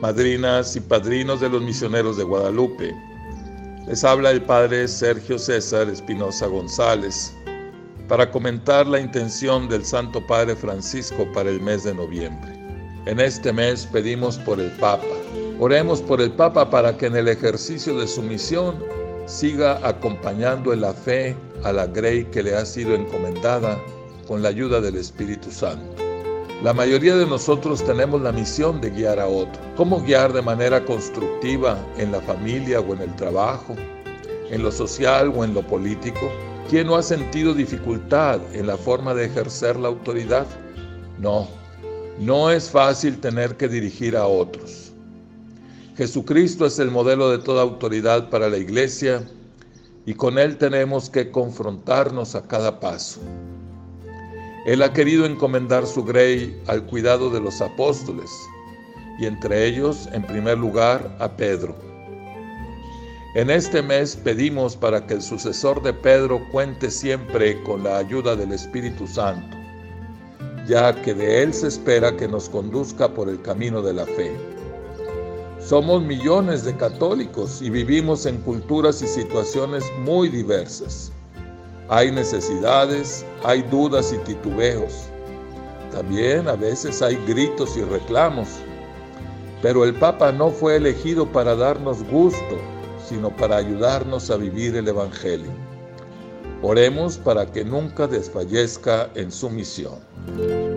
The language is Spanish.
Madrinas y padrinos de los misioneros de Guadalupe. Les habla el Padre Sergio César Espinosa González para comentar la intención del Santo Padre Francisco para el mes de noviembre. En este mes pedimos por el Papa. Oremos por el Papa para que en el ejercicio de su misión siga acompañando en la fe a la Grey que le ha sido encomendada con la ayuda del Espíritu Santo. La mayoría de nosotros tenemos la misión de guiar a otro. ¿Cómo guiar de manera constructiva en la familia o en el trabajo, en lo social o en lo político? ¿Quién no ha sentido dificultad en la forma de ejercer la autoridad? No, no es fácil tener que dirigir a otros. Jesucristo es el modelo de toda autoridad para la iglesia y con Él tenemos que confrontarnos a cada paso. Él ha querido encomendar su grey al cuidado de los apóstoles y entre ellos, en primer lugar, a Pedro en este mes pedimos para que el sucesor de Pedro cuente siempre con la ayuda del Espíritu Santo, ya que de él se espera que nos conduzca por el camino de la fe. Somos millones de católicos y vivimos en culturas y situaciones muy diversas. Hay necesidades, hay dudas y titubeos. También a veces hay gritos y reclamos. Pero el Papa no fue elegido para darnos gusto, sino para ayudarnos a vivir el Evangelio. Oremos para que nunca desfallezca en su misión.